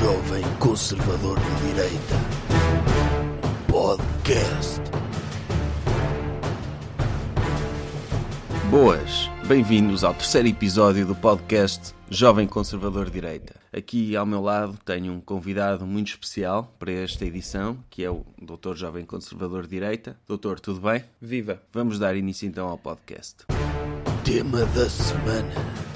Jovem Conservador de Direita. Podcast. Boas, bem-vindos ao terceiro episódio do podcast Jovem Conservador de Direita. Aqui ao meu lado tenho um convidado muito especial para esta edição, que é o Dr. Jovem Conservador de Direita. Doutor, tudo bem? Viva! Vamos dar início então ao podcast. Tema da semana.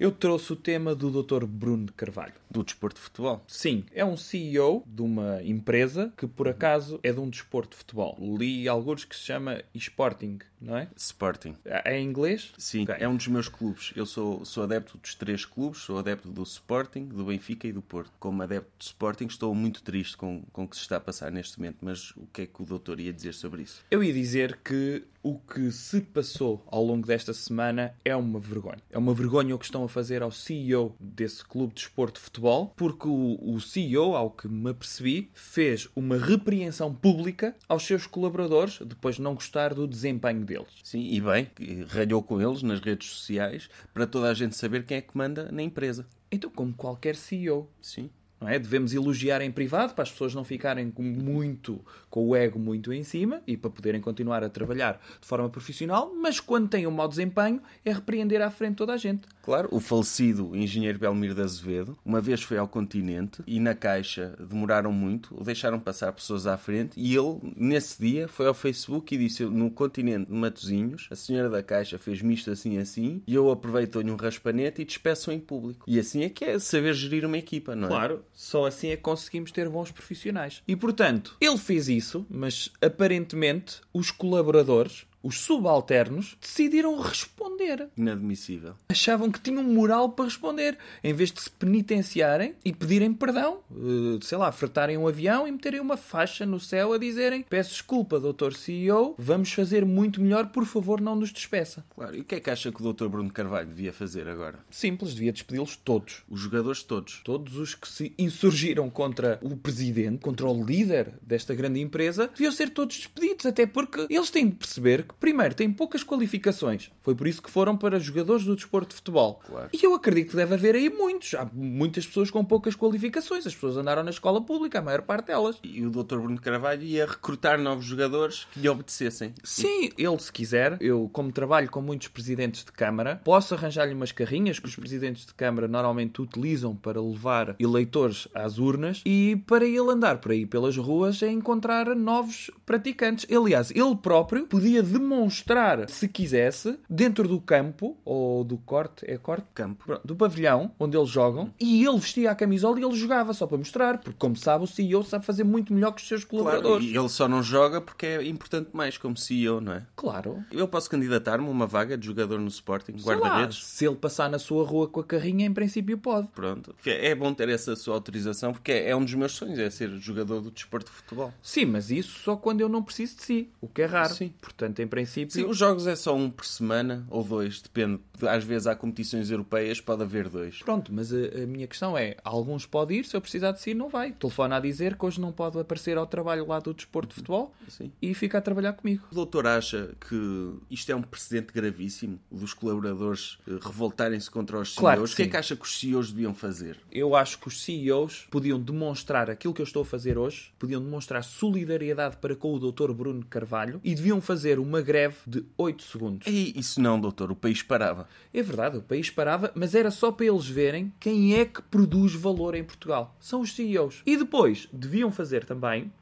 Eu trouxe o tema do Dr. Bruno de Carvalho. Do desporto de futebol. Sim, é um CEO de uma empresa que por acaso é de um desporto de futebol. Li alguns que se chama eSporting, não é? Sporting. É em inglês? Sim, Ok. é um dos meus clubes. Eu sou, sou adepto dos três clubes, sou adepto do Sporting, do Benfica e do Porto. Como adepto do Sporting, estou muito triste com, com o que se está a passar neste momento, mas o que é que o doutor ia dizer sobre isso? Eu ia dizer que o que se passou ao longo desta semana é uma vergonha. É uma vergonha o que estão a fazer ao CEO desse clube de desporto de futebol, porque o, o CEO, ao que me apercebi, fez uma repreensão pública aos seus colaboradores depois de não gostar do desempenho deles. Sim, e bem, ralhou com eles nas redes sociais para toda a gente saber quem é que manda na empresa. Então, como qualquer CEO, Sim. Não é? Devemos elogiar em privado para as pessoas não ficarem com muito com o ego muito em cima e para poderem continuar a trabalhar de forma profissional, mas quando têm um mau desempenho é repreender à frente toda a gente. Claro, o falecido engenheiro Belmiro de Azevedo, uma vez foi ao continente e na caixa demoraram muito, deixaram passar pessoas à frente e ele, nesse dia, foi ao Facebook e disse: No continente de Matozinhos, a senhora da caixa fez-me isto assim assim e eu aproveito-lhe um raspanete e despeço em público. E assim é que é saber gerir uma equipa, não é? Claro, só assim é que conseguimos ter bons profissionais. E portanto, ele fez isso, mas aparentemente os colaboradores, os subalternos, decidiram responder. Inadmissível. achavam que tinham moral para responder, em vez de se penitenciarem e pedirem perdão, eh, sei lá, fretarem um avião e meterem uma faixa no céu a dizerem: Peço desculpa, doutor CEO, vamos fazer muito melhor, por favor, não nos despeça. Claro, e o que é que acha que o Dr. Bruno Carvalho devia fazer agora? Simples, devia despedi-los todos. Os jogadores todos. Todos os que se insurgiram contra o presidente, contra o líder desta grande empresa, deviam ser todos despedidos, até porque eles têm de perceber que, primeiro, têm poucas qualificações. Foi por isso que foram para jogadores do desporto de futebol. Claro. E eu acredito que deve haver aí muitos. Há muitas pessoas com poucas qualificações. As pessoas andaram na escola pública, a maior parte delas. E o Dr. Bruno Carvalho ia recrutar novos jogadores que lhe obedecessem. Sim, ele se quiser, eu como trabalho com muitos presidentes de Câmara, posso arranjar-lhe umas carrinhas que os presidentes de Câmara normalmente utilizam para levar eleitores às urnas e para ele andar por aí pelas ruas a encontrar novos praticantes. Aliás, ele próprio podia demonstrar, se quisesse, dentro do campo ou do corte, é corte? Campo. Do pavilhão onde eles jogam e ele vestia a camisola e ele jogava só para mostrar, porque como sabe, o CEO sabe fazer muito melhor que os seus Claro, colaboradores. e ele só não joga porque é importante mais como CEO, não é? claro. Eu posso candidatar-me a uma vaga de jogador no Sporting, guarda-redes. se ele passar na sua rua com a carrinha, em princípio pode. Pronto. É bom ter essa sua autorização porque é um dos meus sonhos, é ser jogador do desporto de futebol. Sim, mas isso só quando eu não preciso de si, o que é raro. Sim. Portanto, em princípio, Sim, os jogos é só um por semana ou dois, depende. Às vezes há competições europeias, pode haver dois. pronto. Mas a, a minha questão é: alguns pode ir, se eu precisar de si, não vai. Telefona a dizer que hoje não pode aparecer ao trabalho lá do desporto de futebol Sim. e fica a trabalhar comigo. O doutor acha que isto é um precedente gravíssimo dos colaboradores eh, revoltarem-se contra os CEOs? Claro que o que é que acha que os CEOs deviam fazer? Eu acho que os CEOs podiam demonstrar aquilo que eu estou a fazer hoje, podiam demonstrar solidariedade para com o Dr. Bruno Carvalho e deviam fazer uma greve de 8 segundos. E isso não, doutor, o país parava. É verdade, o país parava, mas era só para eles verem quem é que produz valor em Portugal. São os CEOs. E depois deviam fazer também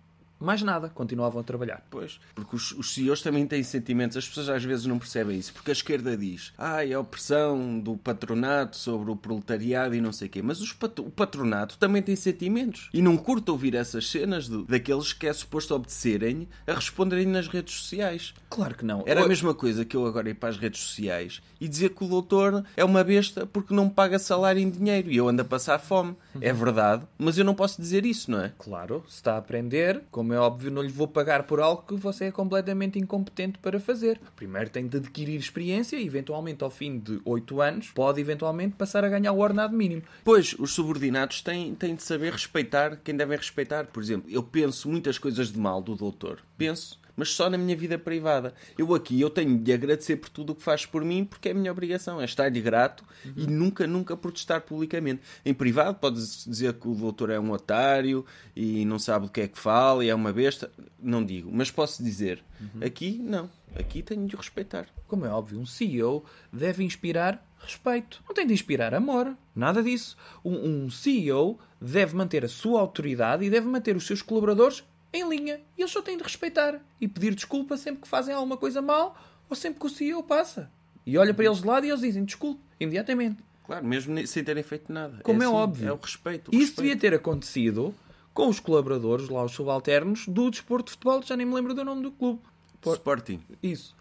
mais nada, continuavam a trabalhar. Pois, porque os, os CEOs também têm sentimentos, as pessoas às vezes não percebem isso, porque a esquerda diz, ah, é a opressão do patronato sobre o proletariado e não sei o quê, mas pat- o patronato também tem sentimentos e não curto ouvir essas cenas de- daqueles que é suposto obedecerem a responderem nas redes sociais. Claro que não. Era a mesma coisa que eu agora ir para as redes sociais e dizer que o doutor é uma besta porque não me paga salário em dinheiro e eu ando a passar fome. É verdade, mas eu não posso dizer isso, não é? Claro, se está a aprender, como é óbvio, não lhe vou pagar por algo que você é completamente incompetente para fazer. Primeiro tem de adquirir experiência e, eventualmente, ao fim de 8 anos, pode eventualmente passar a ganhar o ordenado mínimo. Pois, os subordinados têm, têm de saber respeitar quem devem respeitar. Por exemplo, eu penso muitas coisas de mal do doutor. Penso. Mas só na minha vida privada. Eu aqui, eu tenho de agradecer por tudo o que faz por mim, porque é a minha obrigação, é estar-lhe grato e nunca, nunca protestar publicamente. Em privado, podes dizer que o doutor é um otário e não sabe o que é que fala e é uma besta. Não digo, mas posso dizer. Aqui, não. Aqui tenho de o respeitar. Como é óbvio, um CEO deve inspirar respeito. Não tem de inspirar amor. Nada disso. Um, um CEO deve manter a sua autoridade e deve manter os seus colaboradores em linha. E eles só têm de respeitar e pedir desculpa sempre que fazem alguma coisa mal ou sempre que o CEO passa. E olha para eles de lado e eles dizem desculpe, imediatamente. Claro, mesmo sem terem feito nada. Como é assim, óbvio. É o respeito. o Isso respeito. devia ter acontecido com os colaboradores, lá os subalternos, do desporto de futebol, já nem me lembro do nome do clube. Por- Sporting. Isso.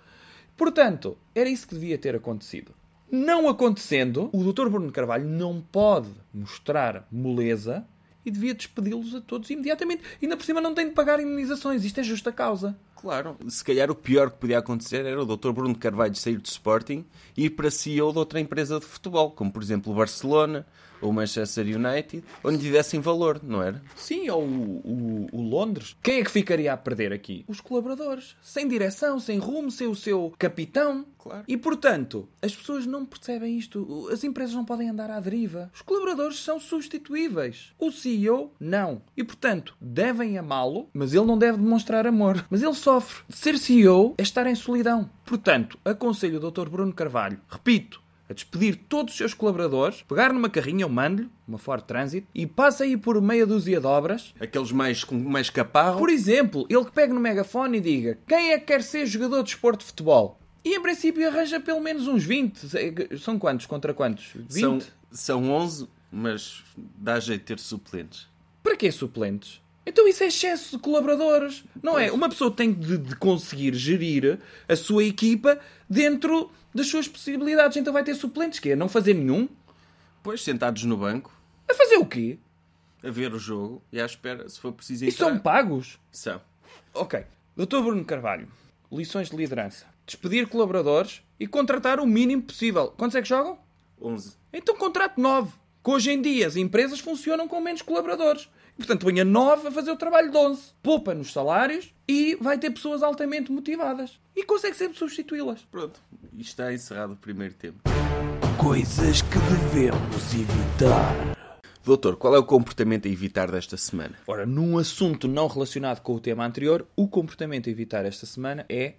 Portanto, era isso que devia ter acontecido. Não acontecendo, o Dr. Bruno Carvalho não pode mostrar moleza e devia despedi-los a todos imediatamente. Ainda por cima não tem de pagar indenizações. Isto é justa causa. Claro, se calhar o pior que podia acontecer era o Dr. Bruno Carvalho sair do Sporting e ir para CEO de outra empresa de futebol, como por exemplo o Barcelona ou o Manchester United, onde lhe dessem valor, não era? Sim, ou o, o- o Londres. Quem é que ficaria a perder aqui? Os colaboradores. Sem direção, sem rumo, sem o seu capitão. Claro. E portanto, as pessoas não percebem isto. As empresas não podem andar à deriva. Os colaboradores são substituíveis. O CEO, não. E portanto, devem amá-lo, mas ele não deve demonstrar amor. Mas ele sofre. Ser CEO é estar em solidão. Portanto, aconselho o Dr. Bruno Carvalho, repito, a despedir todos os seus colaboradores, pegar numa carrinha, eu mando-lhe, uma Ford Transit, e passa aí por meia dúzia de obras. Aqueles mais com mais caparro. Por exemplo, ele que pegue no megafone e diga quem é que quer ser jogador de esporte de futebol? E em princípio arranja pelo menos uns 20. São quantos contra quantos? 20? São, são 11, mas dá jeito de ter suplentes. Para que suplentes? Então isso é excesso de colaboradores. Não é? Uma pessoa tem de, de conseguir gerir a sua equipa dentro das suas possibilidades. Então vai ter suplentes, que é não fazer nenhum. Depois, sentados no banco, A fazer o quê? a ver o jogo e à espera, se for preciso E entrar. são pagos? São. Ok. Doutor Bruno Carvalho, lições de liderança. Despedir colaboradores e contratar o mínimo possível. Quantos é que jogam? 11. Então contrate 9. Que hoje em dia as empresas funcionam com menos colaboradores. Portanto, ponha 9 a fazer o trabalho de 11. Poupa nos salários e vai ter pessoas altamente motivadas. E consegue sempre substituí-las. Pronto, está encerrado o primeiro tempo. Coisas que devemos evitar. Doutor, qual é o comportamento a evitar desta semana? Ora, num assunto não relacionado com o tema anterior, o comportamento a evitar esta semana é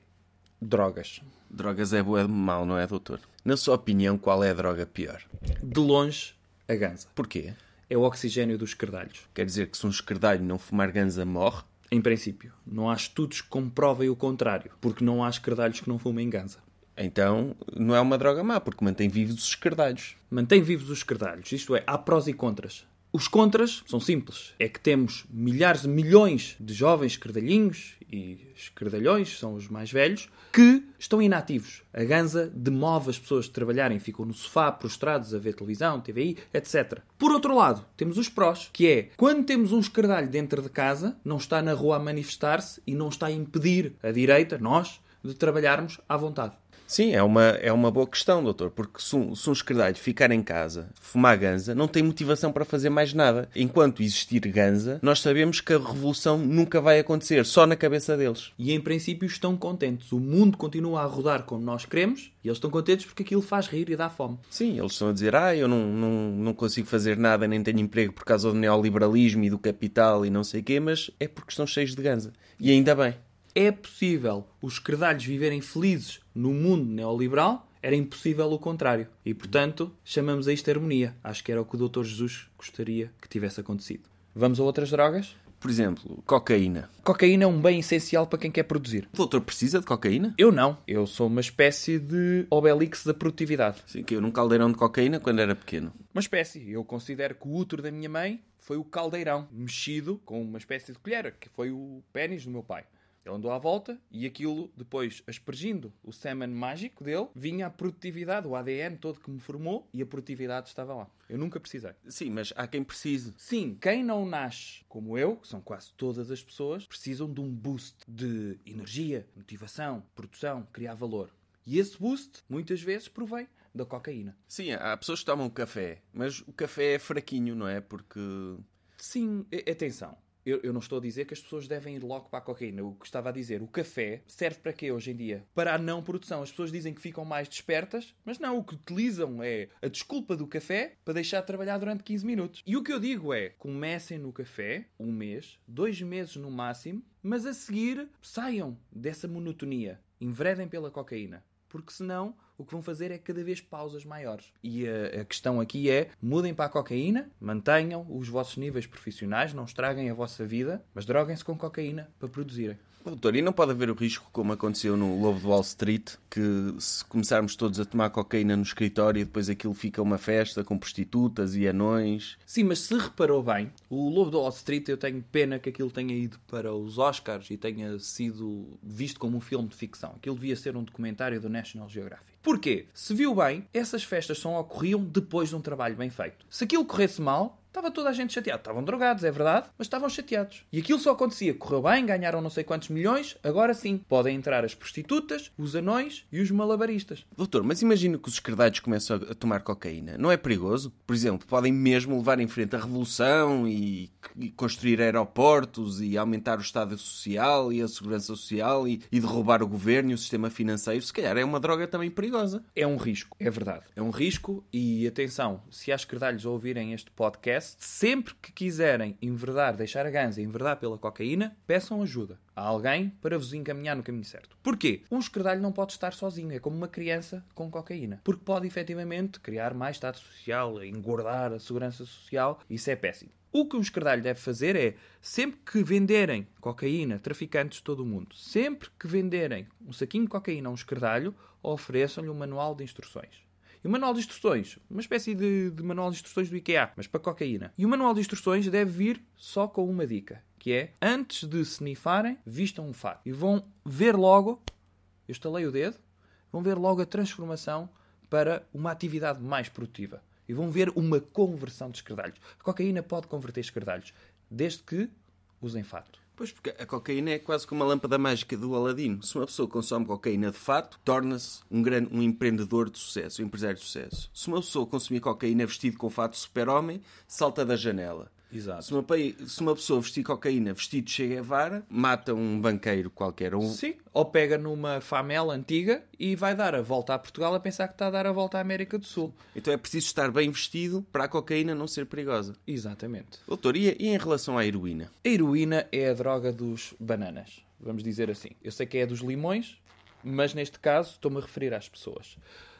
drogas. Drogas é boa de mal, não é, doutor? Na sua opinião, qual é a droga pior? De longe, a ganza. Porquê? É o oxigênio dos escardalhos. Quer dizer que se um esquerdalho não fumar ganza morre? Em princípio, não há estudos que comprovem o contrário, porque não há escardalhos que não fumem ganza. Então não é uma droga má, porque mantém vivos os esquerdalhos. Mantém vivos os escardalhos, isto é, há prós e contras. Os contras são simples. É que temos milhares de milhões de jovens escardalhinhos e escardalhões, são os mais velhos, que estão inativos. A ganza demove as pessoas de trabalharem, ficam no sofá, prostrados a ver televisão, TVI, etc. Por outro lado, temos os prós, que é quando temos um escardalho dentro de casa, não está na rua a manifestar-se e não está a impedir a direita, nós, de trabalharmos à vontade. Sim, é uma, é uma boa questão, doutor, porque se um, se um esquerdalho ficar em casa, fumar ganza, não tem motivação para fazer mais nada. Enquanto existir ganza, nós sabemos que a revolução nunca vai acontecer, só na cabeça deles. E em princípio estão contentes. O mundo continua a rodar como nós queremos e eles estão contentes porque aquilo faz rir e dá fome. Sim, eles estão a dizer, ah, eu não, não, não consigo fazer nada, nem tenho emprego por causa do neoliberalismo e do capital e não sei o quê, mas é porque estão cheios de ganza. E ainda bem. É possível os esquerdalhos viverem felizes no mundo neoliberal, era impossível o contrário. E, portanto, chamamos a isto harmonia. Acho que era o que o Dr. Jesus gostaria que tivesse acontecido. Vamos a outras drogas? Por exemplo, cocaína. Cocaína é um bem essencial para quem quer produzir. O doutor precisa de cocaína? Eu não. Eu sou uma espécie de Obelix da produtividade. Sim, que eu num caldeirão de cocaína quando era pequeno. Uma espécie. Eu considero que o útero da minha mãe foi o caldeirão, mexido com uma espécie de colher, que foi o pênis do meu pai. Ele andou à volta e aquilo, depois, aspergindo o semen mágico dele, vinha a produtividade, o ADN todo que me formou e a produtividade estava lá. Eu nunca precisei. Sim, mas há quem precise. Sim, quem não nasce como eu, que são quase todas as pessoas, precisam de um boost de energia, motivação, produção, criar valor. E esse boost, muitas vezes, provém da cocaína. Sim, há pessoas que tomam café, mas o café é fraquinho, não é? Porque. Sim, atenção. Eu, eu não estou a dizer que as pessoas devem ir logo para a cocaína. O que estava a dizer, o café serve para quê hoje em dia? Para a não produção. As pessoas dizem que ficam mais despertas, mas não, o que utilizam é a desculpa do café para deixar de trabalhar durante 15 minutos. E o que eu digo é, comecem no café, um mês, dois meses no máximo, mas a seguir saiam dessa monotonia. Enveredem pela cocaína. Porque senão o que vão fazer é cada vez pausas maiores. E a, a, questão aqui é: mudem para a cocaína, mantenham os vossos níveis profissionais, não estraguem a vossa vida, mas droguem-se com cocaína para produzirem. Doutor, e não pode haver o risco, como aconteceu no Lobo de Wall Street, que se começarmos todos a tomar cocaína no escritório e depois aquilo fica uma festa com prostitutas e anões? Sim, mas se reparou bem, o Lobo de Wall Street eu tenho pena que aquilo tenha ido para os Oscars e tenha sido visto como um filme de ficção. Aquilo devia ser um documentário do National Geographic. Porquê? Se viu bem, essas festas só ocorriam depois de um trabalho bem feito. Se aquilo corresse mal, Estava toda a gente chateada. Estavam drogados, é verdade, mas estavam chateados. E aquilo só acontecia. Correu bem, ganharam não sei quantos milhões, agora sim. Podem entrar as prostitutas, os anões e os malabaristas. Doutor, mas imagino que os esquerdalhos começam a tomar cocaína. Não é perigoso? Por exemplo, podem mesmo levar em frente a revolução e, e construir aeroportos e aumentar o Estado Social e a Segurança Social e, e derrubar o governo e o sistema financeiro. Se calhar é uma droga também perigosa. É um risco, é verdade. É um risco e atenção, se há esquerdalhos a ouvirem este podcast, sempre que quiserem enverdar, deixar a ganza enverdar pela cocaína, peçam ajuda a alguém para vos encaminhar no caminho certo. Porquê? Um esquerdalho não pode estar sozinho, é como uma criança com cocaína. Porque pode efetivamente criar mais estado social, engordar a segurança social, isso é péssimo. O que um esquerdalho deve fazer é, sempre que venderem cocaína, traficantes de todo o mundo, sempre que venderem um saquinho de cocaína a um esquerdalho, ofereçam-lhe um manual de instruções. O manual de instruções, uma espécie de, de, manual de instruções do IKEA, mas para cocaína. E o manual de instruções deve vir só com uma dica, que é, antes de se nifarem, vistam um fato. E vão ver logo, eu estalei o dedo, vão ver logo a transformação para uma atividade mais produtiva. E vão ver uma conversão de esquerdalhos. A cocaína pode converter esquerdalhos, desde que usem fato. Pois, porque a cocaína é quase como a lâmpada mágica do Aladino. Se uma pessoa consome cocaína de fato, torna-se um, grande, um empreendedor de sucesso, um empresário de sucesso. Se uma pessoa consumir cocaína vestido com fato super-homem, salta da janela. Exato. Se uma, se uma pessoa vestir cocaína vestido de Che Guevara, mata um banqueiro qualquer. Um... Sim, ou pega numa famela antiga e vai dar a volta a Portugal a pensar que está a dar a volta à América do Sul. Então é preciso estar bem vestido para a cocaína não ser perigosa. Exatamente. Doutor, e, e em relação à heroína? A heroína é a droga dos bananas, vamos dizer assim. Eu sei que é dos limões, mas neste caso estou-me a referir às pessoas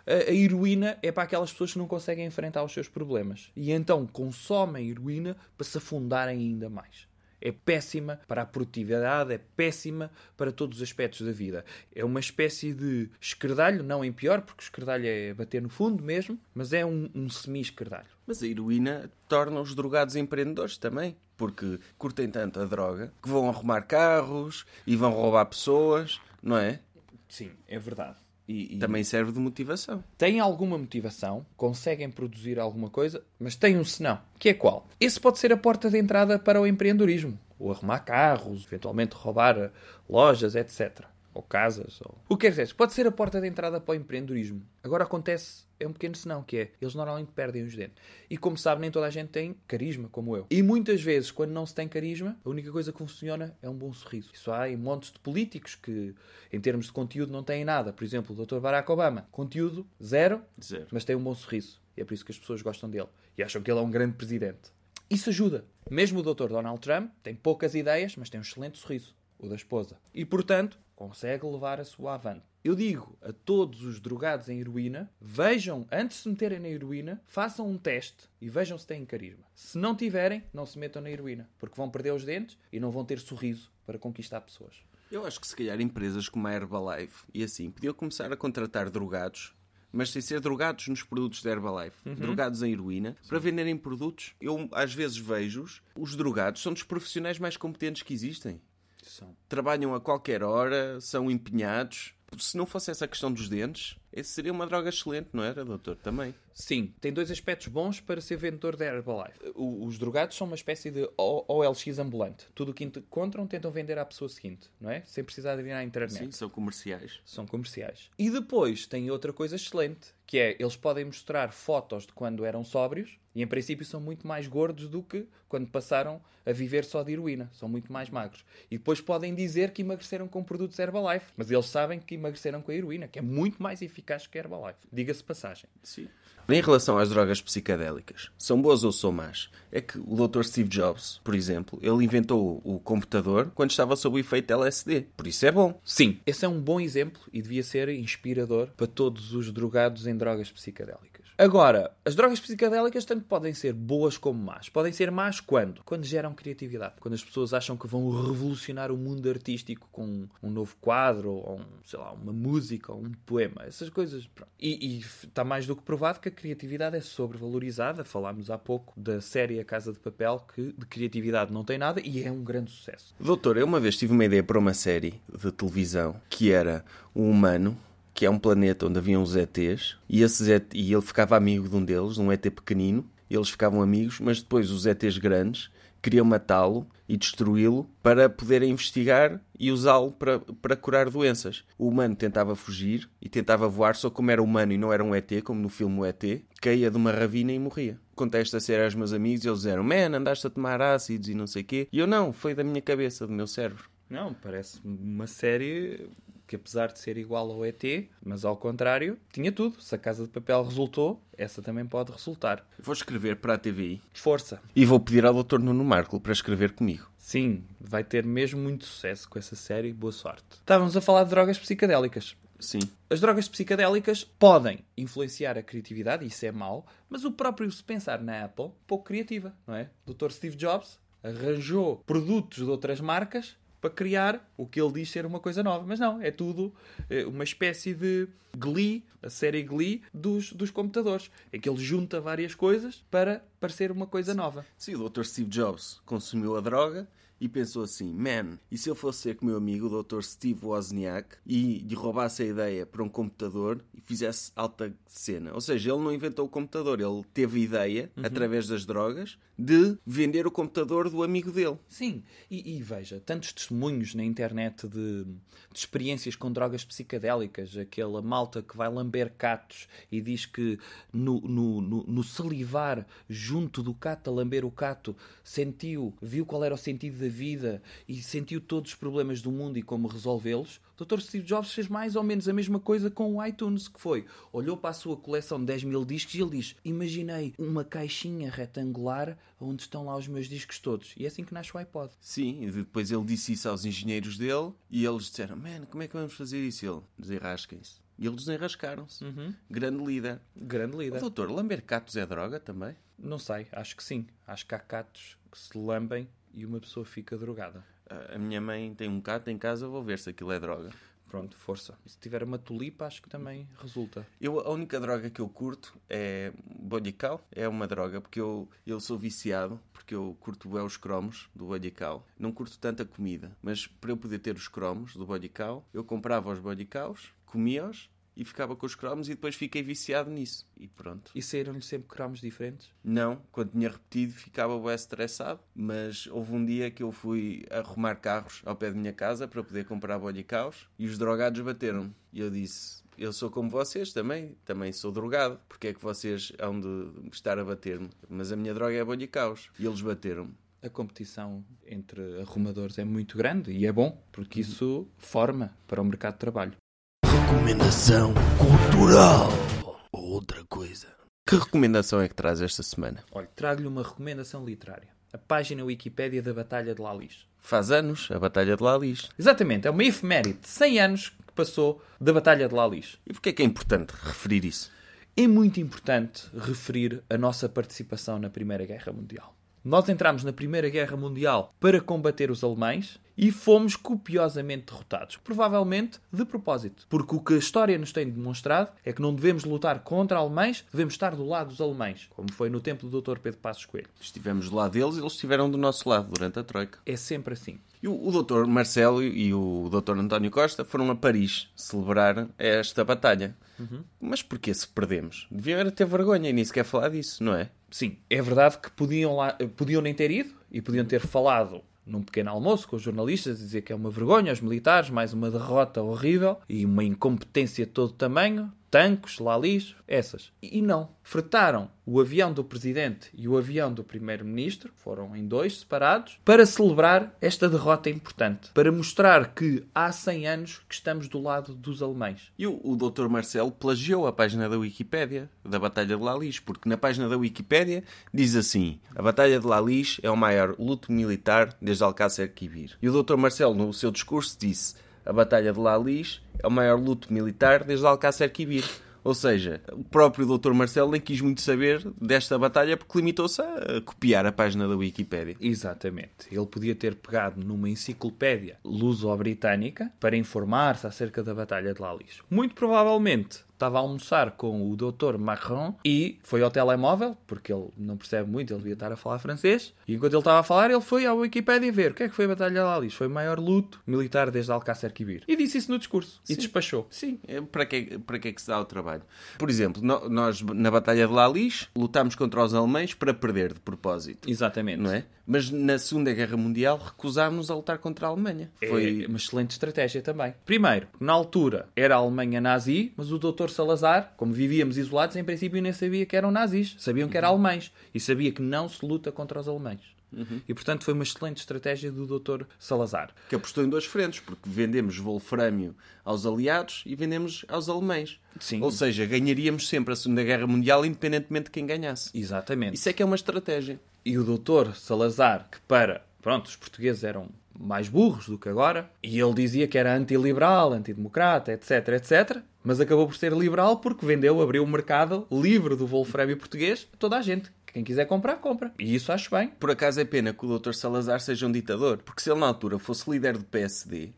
a, heroína é para aquelas pessoas que não conseguem enfrentar os seus problemas. E então consomem heroína para se afundarem ainda mais. É péssima para a produtividade, é péssima para todos os aspectos da vida. É uma espécie de esquerdalho, não em pior, porque o esquerdalho é bater no fundo mesmo, mas é um, um semi-esquerdalho. Mas a heroína torna os drogados empreendedores também, porque curtem tanto a droga que vão arrumar carros e vão roubar pessoas, não é? Sim, é verdade. E, e, Também serve de motivação. Têm alguma motivação, conseguem produzir alguma coisa, mas têm um senão. Que é qual? Esse pode ser a porta de entrada para o empreendedorismo. Ou arrumar carros, eventualmente roubar lojas, etc ou casas, ou... o que quer dizer, pode ser a porta de entrada para o empreendedorismo. Agora acontece, é um pequeno senão, que é, eles normalmente perdem os dentes. E como sabe, nem toda a gente tem carisma, como eu. E muitas vezes, quando não se tem carisma, a única coisa que funciona é um bom sorriso. Isso há em montes de políticos que, em termos de conteúdo, não têm nada. Por exemplo, o Dr. Barack Obama, conteúdo zero, zero, mas tem um bom sorriso. E é por isso que as pessoas gostam dele. E acham que ele é um grande presidente. Isso ajuda. Mesmo o Dr. Donald Trump tem poucas ideias, mas tem um excelente sorriso o da esposa. E, portanto, consegue levar a sua avante. Eu digo a todos os drogados em heroína, vejam, antes de se meterem na heroína, façam um teste e vejam se têm carisma. Se não tiverem, não se metam na heroína, porque vão perder os dentes e não vão ter sorriso para conquistar pessoas. Eu acho que se calhar empresas como a Herbalife e assim podiam começar a contratar drogados mas sem ser drogados nos produtos da Herbalife, uhum. drogados em heroína, Sim. para venderem produtos. Eu às vezes vejo-os, os drogados são dos profissionais mais competentes que existem. São. Trabalham a qualquer hora, são empenhados. Se não fosse essa questão dos dentes, Esse seria uma droga excelente, não era, doutor? Também. Sim, tem dois aspectos bons para ser vendedor da Herbalife. Os drogados são uma espécie de OLX ambulante. Tudo o que encontram tentam vender à pessoa seguinte, não é? Sem precisar de vir à internet. Sim, são comerciais. São comerciais. E depois tem outra coisa excelente, que é eles podem mostrar fotos de quando eram sóbrios e em princípio são muito mais gordos do que quando passaram a viver só de heroína. São muito mais magros. E depois podem dizer que emagreceram com produtos Herbalife, mas eles sabem que emagreceram com a heroína, que é muito mais eficaz que a Herbalife. Diga-se passagem. Sim. Em relação às drogas psicadélicas, são boas ou são más? É que o Dr. Steve Jobs, por exemplo, ele inventou o computador quando estava sob o efeito LSD. Por isso é bom. Sim, esse é um bom exemplo e devia ser inspirador para todos os drogados em drogas psicadélicas. Agora, as drogas psicadélicas tanto podem ser boas como más. Podem ser más quando? Quando geram criatividade. Quando as pessoas acham que vão revolucionar o mundo artístico com um novo quadro, ou um, sei lá, uma música, ou um poema. Essas coisas. E, e está mais do que provado que a criatividade é sobrevalorizada. Falámos há pouco da série A Casa de Papel, que de criatividade não tem nada e é um grande sucesso. Doutor, eu uma vez tive uma ideia para uma série de televisão que era um humano, que é um planeta onde havia uns ETs, e, esses ET, e ele ficava amigo de um deles, um ET pequenino, eles ficavam amigos, mas depois os ETs grandes queriam matá-lo e destruí-lo para poderem investigar e usá-lo para, para curar doenças. O humano tentava fugir e tentava voar, só como era humano e não era um ET, como no filme O ET, caía de uma ravina e morria. Contei esta série aos meus amigos e eles disseram: Man, andaste a tomar ácidos e não sei o quê. E eu não, foi da minha cabeça, do meu cérebro. Não, parece uma série que apesar de ser igual ao ET, mas ao contrário, tinha tudo. Se a Casa de Papel resultou, essa também pode resultar. Vou escrever para a TVI Força! e vou pedir ao Dr. Nuno Marco para escrever comigo. Sim, vai ter mesmo muito sucesso com essa série. Boa sorte. Estávamos a falar de drogas psicadélicas. Sim. As drogas psicadélicas podem influenciar a criatividade, isso é mau, mas o próprio, se pensar na Apple, pouco criativa, não é? Dr. Steve Jobs arranjou produtos de outras marcas para criar o que ele diz ser uma coisa nova. Mas não, é tudo eh, uma espécie de Glee, a série Glee dos, dos computadores, em que ele junta várias coisas para parecer uma coisa nova. Sim, o Dr. Steve Jobs consumiu a droga e pensou assim: Man, e se eu fosse ser com o meu amigo, o Dr. Steve Wozniak, e lhe roubasse a ideia para um computador e fizesse alta cena? Ou seja, ele não inventou o computador, ele teve a ideia, através das drogas, de vender o computador do amigo dele. Sim, e, e veja, tantos testemunhos na internet de, de experiências com drogas psicadélicas, aquela malta que vai lamber catos e diz que no, no, no, no salivar junto do cato, a lamber o cato, sentiu, viu qual era o sentido da vida e sentiu todos os problemas do mundo e como resolvê-los. O Dr. Steve Jobs fez mais ou menos a mesma coisa com o iTunes, que foi, olhou para a sua coleção de 10 mil discos e ele diz, imaginei uma caixinha retangular onde estão lá os meus discos todos. E é assim que nasce o iPod. Sim, e depois ele disse isso aos engenheiros dele e eles disseram: Man, como é que vamos fazer isso? E ele, desenrasquem-se. E eles desenrascaram-se. Grande líder. Grande líder. doutor, lamber catos é droga também? Não sei, acho que sim. Acho que há catos que se lambem e uma pessoa fica drogada. A minha mãe tem um cato em casa, vou ver se aquilo é droga. Pronto, força. E se tiver uma tulipa, acho que também resulta. Eu, a única droga que eu curto é Bodical. É uma droga, porque eu, eu sou viciado, porque eu curto bem os cromos do Bodical. Não curto tanta comida, mas para eu poder ter os cromos do Bodical, eu comprava os Bodicaus, comia-os e ficava com os cromos e depois fiquei viciado nisso. E pronto. E saíram-lhe sempre cromos diferentes? Não, quando tinha repetido ficava bem estressado, mas houve um dia que eu fui arrumar carros ao pé da minha casa para poder comprar bodicaus e os drogados bateram-me. E eu disse, eu sou como vocês também, também sou drogado, porque é que vocês hão de estar a bater-me? Mas a minha droga é bodicaus. E eles bateram-me. A competição entre arrumadores é muito grande e é bom, porque isso forma para o mercado de trabalho. Recomendação cultural. Ou outra coisa. Que recomendação é que traz esta semana? Olha, trago-lhe uma recomendação literária. A página Wikipédia da Batalha de Lalis. Faz anos, a Batalha de Lalis. Exatamente, é uma efeméride de 100 anos que passou da Batalha de Lalis. E porquê é que é importante referir isso? É muito importante referir a nossa participação na Primeira Guerra Mundial. Nós entramos na Primeira Guerra Mundial para combater os alemães e fomos copiosamente derrotados. Provavelmente de propósito. Porque o que a história nos tem demonstrado é que não devemos lutar contra alemães, devemos estar do lado dos alemães. Como foi no tempo do Dr. Pedro Passos Coelho. Estivemos do lado deles e eles estiveram do nosso lado durante a Troika. É sempre assim. E o, o Dr. Marcelo e o Dr. António Costa foram a Paris celebrar esta batalha. Mas porquê se perdemos? Deviam ter vergonha e nem sequer falar disso, não é? Sim, é verdade que podiam, lá, podiam nem ter ido e podiam ter falado num pequeno almoço com os jornalistas, dizer que é uma vergonha aos militares, mais uma derrota horrível e uma incompetência de todo tamanho, tanques, lalis, essas. E não. Fretaram o avião do presidente e o avião do primeiro-ministro, foram em dois separados, para celebrar esta derrota importante, para mostrar que há 100 anos que estamos do lado dos alemães. E o, o Dr. Marcelo plagiou a página da Wikipédia da Batalha de Lalis, porque na página da Wikipédia diz assim: A Batalha de Lalis é o maior luto militar desde Alcácer Quibir. E o Dr. Marcelo, no seu discurso, disse: A Batalha de Lalis é o maior luto militar desde Alcácer Quibir. Ou seja, o próprio Dr. Marcelo nem quis muito saber desta batalha porque limitou-se a copiar a página da Wikipédia. Exatamente. Ele podia ter pegado numa enciclopédia luso-britânica para informar-se acerca da Batalha de Lalis. Muito provavelmente estava a almoçar com o Dr. Macron e foi ao telemóvel, porque ele não percebe muito, ele devia estar a falar francês. E enquanto ele estava a falar, ele foi à Wikipédia ver o que é que foi a Batalha de Lalis. Foi o maior luto militar desde Alcácer Quibir. E disse isso no discurso. E Sim. despachou. Sim, é, para que, para que é que se dá o trabalho? Por exemplo, no- nós na Batalha de Lalis lutámos contra os alemães para perder de propósito. Exatamente. Não é? Mas na Segunda Guerra Mundial recusámos a lutar contra a Alemanha. Foi uma excelente estratégia também. Primeiro, na altura era a Alemanha nazi, mas o Dr. Salazar, como vivíamos isolados, em princípio nem sabia que eram nazis. Sabiam que eram alemães. E sabia que não se luta contra os alemães. E portanto foi uma excelente estratégia do Dr. Salazar. que apostou em duas frentes, porque vendemos wolframio aos aliados e vendemos aos alemães. Sim. Ou seja, ganharíamos sempre a Segunda Guerra Mundial, independentemente de quem ganhasse. Exatamente. Isso é que é uma estratégia. E o doutor Salazar, que para, pronto, os portugueses eram mais burros do que agora, e ele dizia que era antiliberal, antidemocrata, etc, etc, mas acabou por ser liberal porque vendeu, abriu o mercado livre do wolframio português a toda a gente. Quem quiser comprar, compra. E isso acho bem. Por acaso é pena que o Dr. Salazar seja um ditador, porque se ele na altura fosse líder do PSD,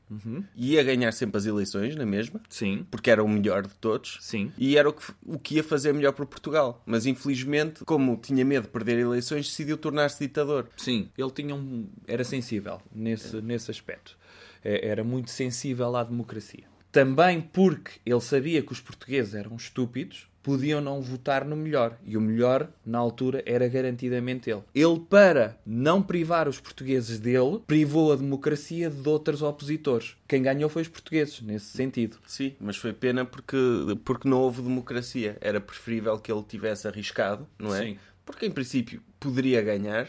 ia ganhar sempre as eleições, na mesma, Sim. porque era o melhor de todos. Sim. E era o que, o que ia fazer melhor para Portugal. Mas infelizmente, como tinha medo de perder eleições, decidiu tornar-se ditador. Sim, ele tinha um... era sensível nesse, nesse aspecto. É- Era muito sensível à democracia. Também porque ele sabia que os portugueses eram estúpidos, podiam não votar no melhor. E o melhor, na altura, era garantidamente ele. Ele, para não privar os portugueses dele, privou a democracia de outros opositores. Quem ganhou foi os portugueses, nesse sentido. Sim, mas foi pena porque, porque não houve democracia. Era preferível que ele tivesse arriscado, não é? Sim. Porque em princípio poderia ganhar,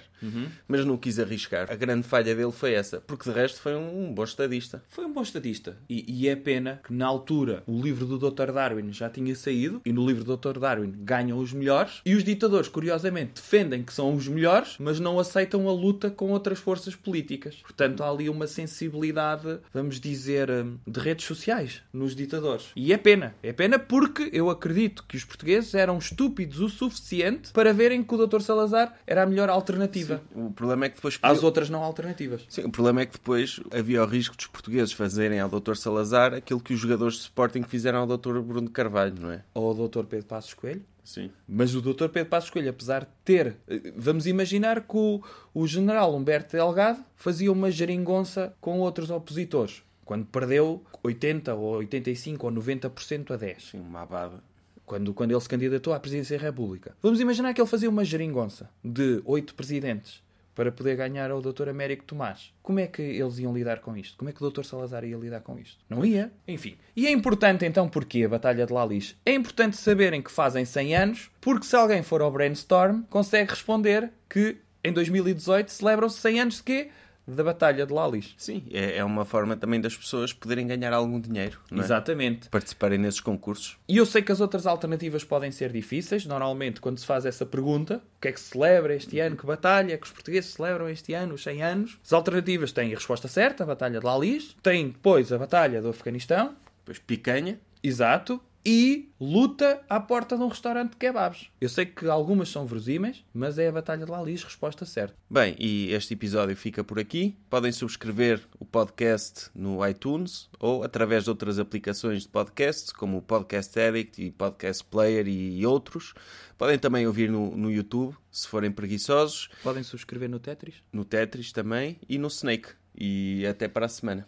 mas não quis arriscar. A grande falha dele foi essa, porque de resto foi um, um bom estadista. Foi um bom estadista. E, e é pena que, na altura, o livro do Dr. Darwin já tinha saído e no livro do Dr. Darwin ganham os melhores e os ditadores, curiosamente, defendem que são os melhores, mas não aceitam a luta com outras forças políticas. Portanto, há ali uma sensibilidade, vamos dizer, hum, de redes sociais nos ditadores. E é pena. É pena porque eu acredito que os portugueses eram estúpidos o suficiente para verem que o Dr. Salazar era a melhor alternativa. O problema é que depois Às outras não alternativas. Sim, o problema é que depois havia o risco dos portugueses fazerem ao Dr. Salazar aquilo que os jogadores de Sporting fizeram ao Dr. Bruno Carvalho, não é? Ou o Dr. Pedro Passos Coelho. Sim. Mas o Dr. Pedro Passos Coelho, apesar de ter... Vamos imaginar que o, o general Humberto Delgado fazia uma geringonça com outros opositores. Quando perdeu 80 ou 85 ou 90% a 10. Sim, uma abada. Quando, quando ele se candidatou à presidência da República. Vamos imaginar que ele fazia uma geringonça de oito presidentes para poder ganhar ao Dr. Américo Tomás. Como é que eles iam lidar com isto? Como é que o Dr. Salazar ia lidar com isto? Não ia. Enfim. E é importante então porque a Batalha de Lalis? É importante saberem que fazem 100 anos, porque se alguém for ao brainstorm, consegue responder que em 2018 celebram-se 100 anos de quê? Da Batalha de Lalis. Sim, é, é uma forma também das pessoas poderem ganhar algum dinheiro, é? Exatamente. Participarem nesses concursos. E eu sei que as outras alternativas podem ser difíceis. Normalmente, quando se faz essa pergunta, o que é que se celebra este ano? Que batalha? Que os portugueses celebram este ano, os 100 anos? As alternativas têm a resposta certa, a Batalha de Lalis. Tem depois a Batalha do Afeganistão. Depois picanha. Exato. E luta à porta de um restaurante de kebabs. Eu sei que algumas são verosímeis, mas é a Batalha de Lalis, resposta certa. Bem, e este episódio fica por aqui. Podem subscrever o podcast no iTunes ou através de outras aplicações de podcast, como o Podcast Addict e Podcast Player e outros. Podem também ouvir no, no YouTube, se forem preguiçosos, Podem subscrever no Tetris? no Tetris também e no Snake. E até para a semana.